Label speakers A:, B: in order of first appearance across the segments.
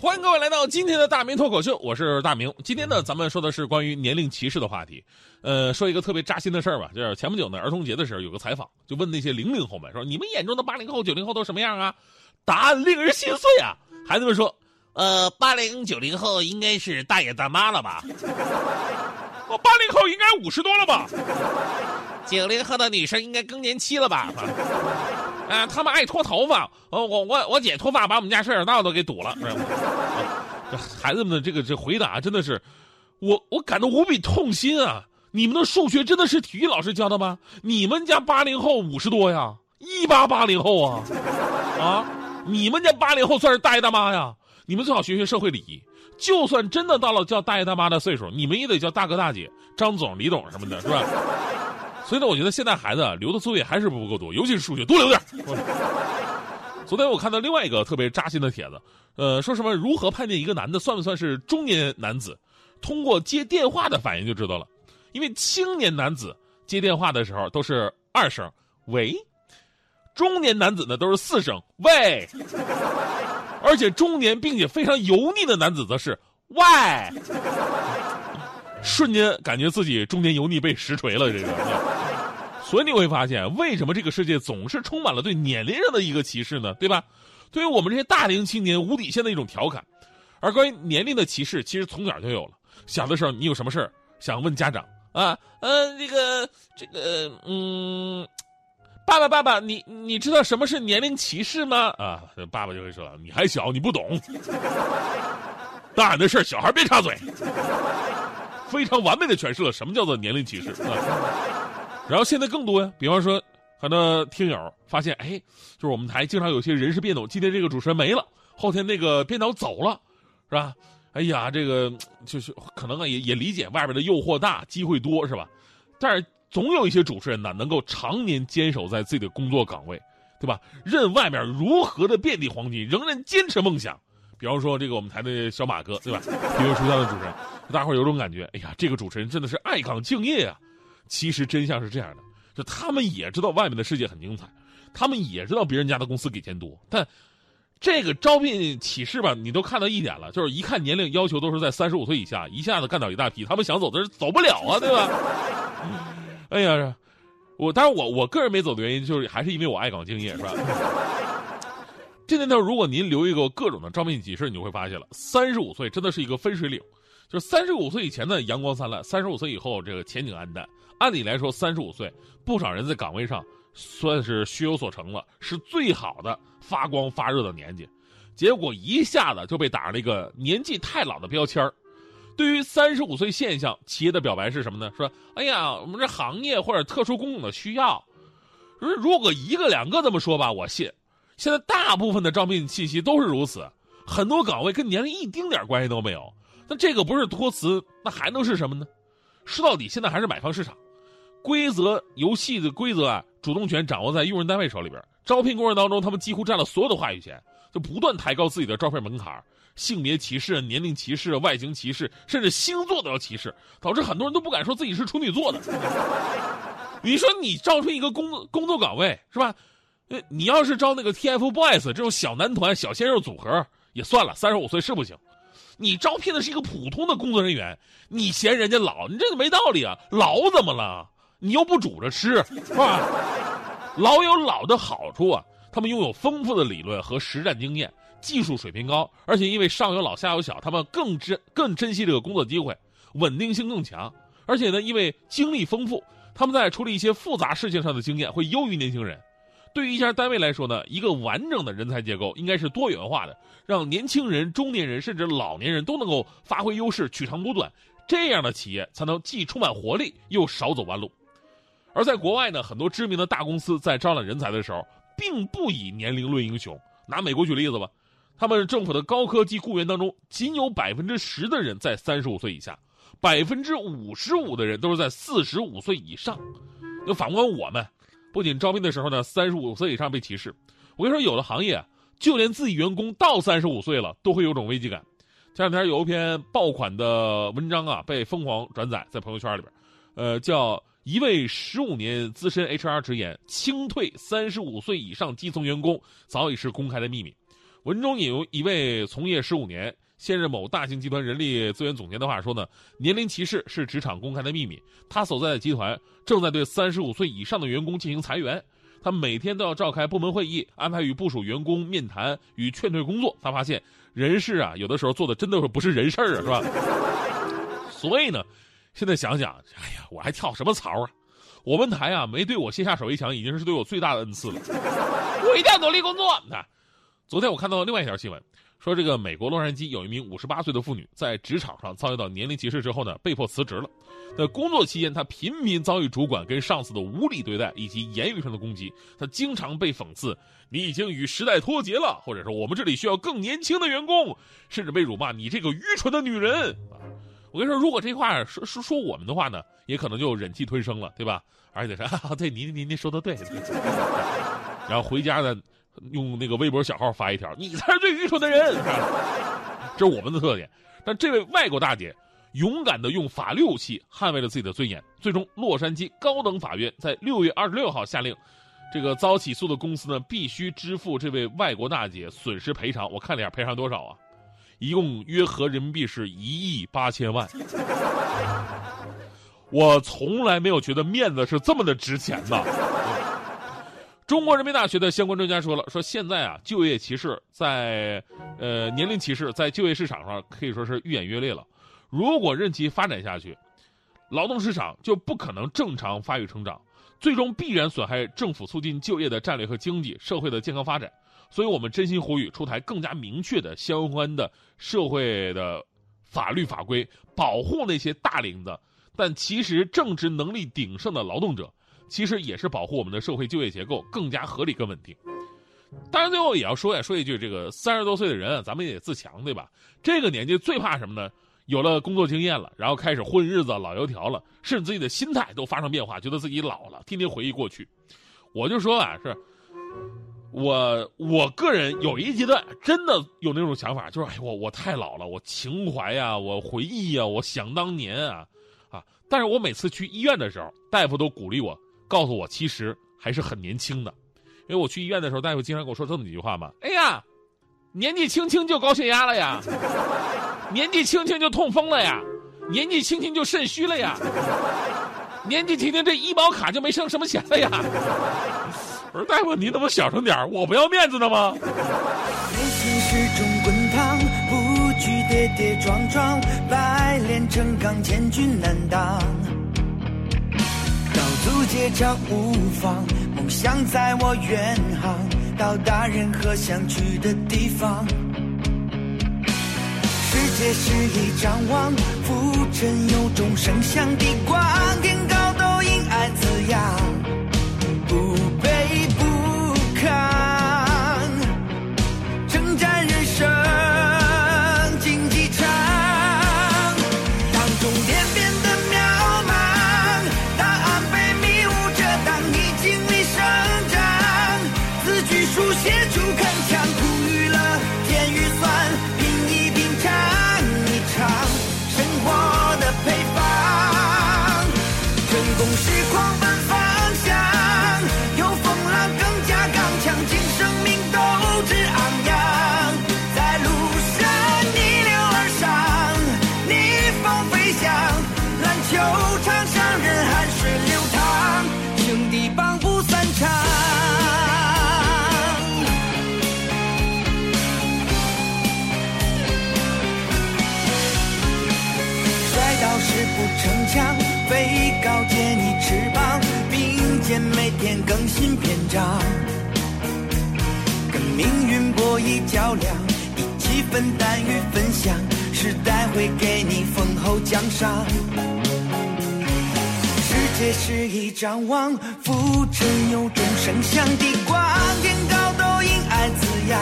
A: 欢迎各位来到今天的大明脱口秀，我是大明。今天呢，咱们说的是关于年龄歧视的话题。呃，说一个特别扎心的事儿吧，就是前不久呢，儿童节的时候有个采访，就问那些零零后们说：“你们眼中的八零后、九零后都什么样啊？”答案令人心碎啊！孩子们说：“呃，八零九零后应该是大爷大妈了吧？我八零后应该五十多了吧？九零后的女生应该更年期了吧？”啊，他们爱脱头发，呃，我我我姐脱发把我们家下水道都给堵了。孩子们的这个这回答真的是，我我感到无比痛心啊！你们的数学真的是体育老师教的吗？你们家八零后五十多呀，一八八零后啊，啊，你们家八零后算是大爷大妈呀？你们最好学学社会礼仪，就算真的到了叫大爷大妈的岁数，你们也得叫大哥大姐、张总、李总什么的，是吧？所以呢，我觉得现在孩子留的作业还是不够多，尤其是数学，多留点。昨天我看到另外一个特别扎心的帖子，呃，说什么如何判定一个男的算不算是中年男子？通过接电话的反应就知道了。因为青年男子接电话的时候都是二声“喂”，中年男子呢都是四声“喂”，而且中年并且非常油腻的男子则是“喂”。瞬间感觉自己中年油腻被实锤了，这个。所以你会发现，为什么这个世界总是充满了对年龄上的一个歧视呢？对吧？对于我们这些大龄青年无底线的一种调侃。而关于年龄的歧视，其实从小就有了。小的时候，你有什么事儿想问家长啊？嗯，这个，这个，嗯，爸爸，爸爸，你你知道什么是年龄歧视吗？啊，爸爸就会说：“你还小，你不懂。大人的事儿，小孩别插嘴。”非常完美的诠释了什么叫做年龄歧视啊。然后现在更多呀，比方说很多听友发现，哎，就是我们台经常有些人事变动，今天这个主持人没了，后天那个编导走了，是吧？哎呀，这个就是可能啊，也也理解外边的诱惑大，机会多，是吧？但是总有一些主持人呢，能够常年坚守在自己的工作岗位，对吧？任外面如何的遍地黄金，仍然坚持梦想。比方说这个我们台的小马哥，对吧？体育书香的主持人，大伙有种感觉，哎呀，这个主持人真的是爱岗敬业啊。其实真相是这样的，就他们也知道外面的世界很精彩，他们也知道别人家的公司给钱多，但这个招聘启事吧，你都看到一点了，就是一看年龄要求都是在三十五岁以下，一下子干倒一大批，他们想走的是走不了啊，对吧？哎呀，我当然我我个人没走的原因，就是还是因为我爱岗敬业，是吧？这年头，如果您留意过各种的招聘启事，你就会发现了，三十五岁真的是一个分水岭。就是三十五岁以前的，阳光灿烂；三十五岁以后，这个前景黯淡。按理来说，三十五岁，不少人在岗位上算是学有所成了，是最好的发光发热的年纪。结果一下子就被打上了一个年纪太老的标签儿。对于三十五岁现象，企业的表白是什么呢？说：“哎呀，我们这行业或者特殊工种的需要。”如果一个两个这么说吧，我信。现在大部分的招聘信息都是如此，很多岗位跟年龄一丁点关系都没有。那这个不是托词，那还能是什么呢？说到底，现在还是买方市场，规则游戏的规则啊，主动权掌握在用人单位手里边。招聘过程当中，他们几乎占了所有的话语权，就不断抬高自己的招聘门槛，性别歧视、年龄歧视、外形歧视，甚至星座都要歧视，导致很多人都不敢说自己是处女座的。你说你招出一个工工作岗位是吧？呃，你要是招那个 TFBOYS 这种小男团、小鲜肉组合也算了，三十五岁是不行。你招聘的是一个普通的工作人员，你嫌人家老，你这个没道理啊！老怎么了？你又不煮着吃，是吧？老有老的好处啊，他们拥有丰富的理论和实战经验，技术水平高，而且因为上有老下有小，他们更珍更珍惜这个工作机会，稳定性更强。而且呢，因为经历丰富，他们在处理一些复杂事情上的经验会优于年轻人。对于一家单位来说呢，一个完整的人才结构应该是多元化的，让年轻人、中年人甚至老年人都能够发挥优势，取长补短，这样的企业才能既充满活力又少走弯路。而在国外呢，很多知名的大公司在招揽人才的时候，并不以年龄论英雄，拿美国举例子吧，他们政府的高科技雇员当中，仅有百分之十的人在三十五岁以下，百分之五十五的人都是在四十五岁以上。那反观我们，不仅招聘的时候呢，三十五岁以上被歧视，我跟你说，有的行业就连自己员工到三十五岁了，都会有种危机感。前两天有一篇爆款的文章啊，被疯狂转载在朋友圈里边，呃，叫一位十五年资深 HR 直言，清退三十五岁以上基层员工早已是公开的秘密。文中引用一位从业十五年、现任某大型集团人力资源总监的话说呢，年龄歧视是职场公开的秘密。他所在的集团正在对三十五岁以上的员工进行裁员。他每天都要召开部门会议，安排与部署员工面谈与劝退工作。他发现人事啊，有的时候做的真的是不是人事儿啊，是吧？所以呢，现在想想，哎呀，我还跳什么槽啊？我们台啊，没对我卸下手一枪，已经是对我最大的恩赐了。我一定要努力工作。那昨天我看到另外一条新闻。说这个美国洛杉矶有一名五十八岁的妇女在职场上遭遇到年龄歧视之后呢，被迫辞职了。在工作期间，她频频遭遇主管跟上司的无理对待以及言语上的攻击。她经常被讽刺：“你已经与时代脱节了。”或者说：“我们这里需要更年轻的员工。”甚至被辱骂：“你这个愚蠢的女人！”，我跟你说，如果这话说说说我们的话呢，也可能就忍气吞声了，对吧？而且说：“对，您您您说的对。”然后回家呢。用那个微博小号发一条，你才是最愚蠢的人，这是我们的特点。但这位外国大姐勇敢的用法律武器捍卫了自己的尊严。最终，洛杉矶高等法院在六月二十六号下令，这个遭起诉的公司呢必须支付这位外国大姐损失赔偿。我看了一下，赔偿多少啊？一共约合人民币是一亿八千万。我从来没有觉得面子是这么的值钱呐。中国人民大学的相关专家说了，说现在啊，就业歧视在，呃，年龄歧视在就业市场上可以说是愈演愈烈了。如果任其发展下去，劳动市场就不可能正常发育成长，最终必然损害政府促进就业的战略和经济社会的健康发展。所以我们真心呼吁出台更加明确的相关的社会的法律法规，保护那些大龄的但其实正值能力鼎盛的劳动者。其实也是保护我们的社会就业结构更加合理、更稳定。当然，最后也要说呀，说一句，这个三十多岁的人啊，咱们也自强，对吧？这个年纪最怕什么呢？有了工作经验了，然后开始混日子、老油条了，甚至自己的心态都发生变化，觉得自己老了，天天回忆过去。我就说啊，是我我个人有一阶段真的有那种想法，就是哎，我我太老了，我情怀呀，我回忆呀，我想当年啊啊！但是我每次去医院的时候，大夫都鼓励我。告诉我，其实还是很年轻的，因为我去医院的时候，大夫经常跟我说这么几句话嘛。哎呀，年纪轻轻就高血压了呀，年纪轻轻就痛风了呀，年纪轻轻就肾虚了呀，年纪轻轻这医保卡就没剩什么钱了呀。我说大夫，你怎么小声点我不要面子的吗？
B: 始终滚烫，不惧跌跌撞撞，百炼成钢，千军难挡。路接长无妨，梦想在我远航，到达任何想去的地方。世界是一张网，浮沉有众生相的光，球场上人汗，水流淌，兄弟帮不散场。摔倒时不逞强，飞高借你翅膀，并肩每天更新篇章，跟命运博弈较量，一起分担与分享。时代会给你丰厚奖赏世界是一张网浮沉有种声响地广天高都因爱滋养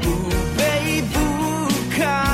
B: 不卑不亢。